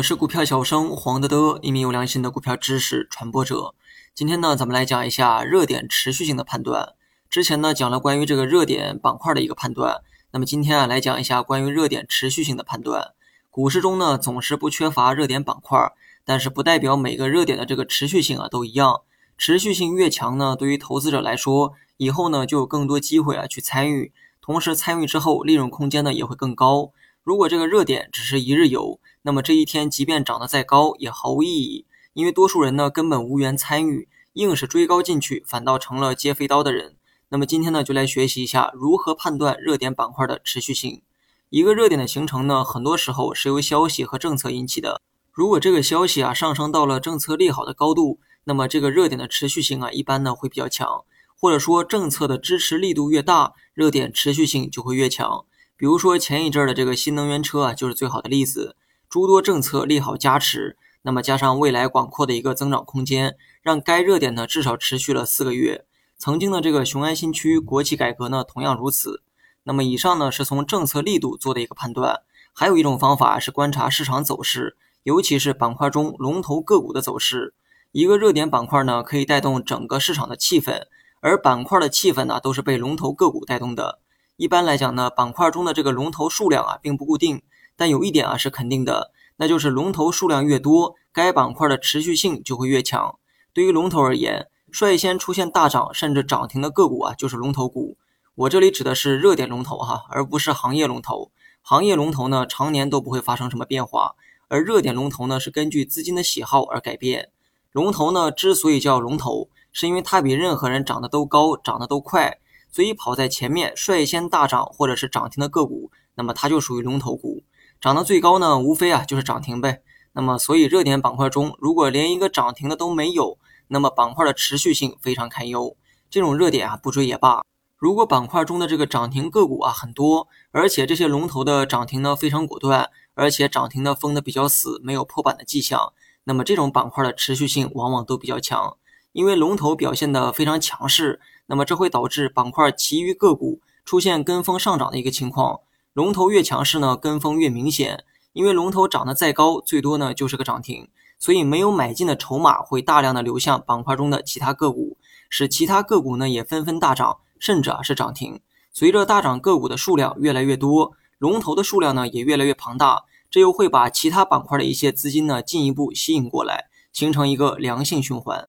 我是股票小生黄德德，一名有良心的股票知识传播者。今天呢，咱们来讲一下热点持续性的判断。之前呢，讲了关于这个热点板块的一个判断。那么今天啊，来讲一下关于热点持续性的判断。股市中呢，总是不缺乏热点板块，但是不代表每个热点的这个持续性啊都一样。持续性越强呢，对于投资者来说，以后呢就有更多机会啊去参与，同时参与之后利润空间呢也会更高。如果这个热点只是一日游，那么这一天即便涨得再高也毫无意义，因为多数人呢根本无缘参与，硬是追高进去，反倒成了接飞刀的人。那么今天呢就来学习一下如何判断热点板块的持续性。一个热点的形成呢，很多时候是由消息和政策引起的。如果这个消息啊上升到了政策利好的高度，那么这个热点的持续性啊一般呢会比较强，或者说政策的支持力度越大，热点持续性就会越强。比如说前一阵的这个新能源车啊，就是最好的例子。诸多政策利好加持，那么加上未来广阔的一个增长空间，让该热点呢至少持续了四个月。曾经的这个雄安新区国企改革呢，同样如此。那么以上呢是从政策力度做的一个判断，还有一种方法是观察市场走势，尤其是板块中龙头个股的走势。一个热点板块呢，可以带动整个市场的气氛，而板块的气氛呢，都是被龙头个股带动的。一般来讲呢，板块中的这个龙头数量啊，并不固定。但有一点啊是肯定的，那就是龙头数量越多，该板块的持续性就会越强。对于龙头而言，率先出现大涨甚至涨停的个股啊，就是龙头股。我这里指的是热点龙头哈，而不是行业龙头。行业龙头呢，常年都不会发生什么变化，而热点龙头呢，是根据资金的喜好而改变。龙头呢，之所以叫龙头，是因为它比任何人涨得都高，涨得都快。所以跑在前面率先大涨或者是涨停的个股，那么它就属于龙头股。涨得最高呢，无非啊就是涨停呗。那么所以热点板块中，如果连一个涨停的都没有，那么板块的持续性非常堪忧。这种热点啊不追也罢。如果板块中的这个涨停个股啊很多，而且这些龙头的涨停呢非常果断，而且涨停呢封的比较死，没有破板的迹象，那么这种板块的持续性往往都比较强。因为龙头表现的非常强势，那么这会导致板块其余个股出现跟风上涨的一个情况。龙头越强势呢，跟风越明显。因为龙头涨得再高，最多呢就是个涨停，所以没有买进的筹码会大量的流向板块中的其他个股，使其他个股呢也纷纷大涨，甚至啊是涨停。随着大涨个股的数量越来越多，龙头的数量呢也越来越庞大，这又会把其他板块的一些资金呢进一步吸引过来，形成一个良性循环。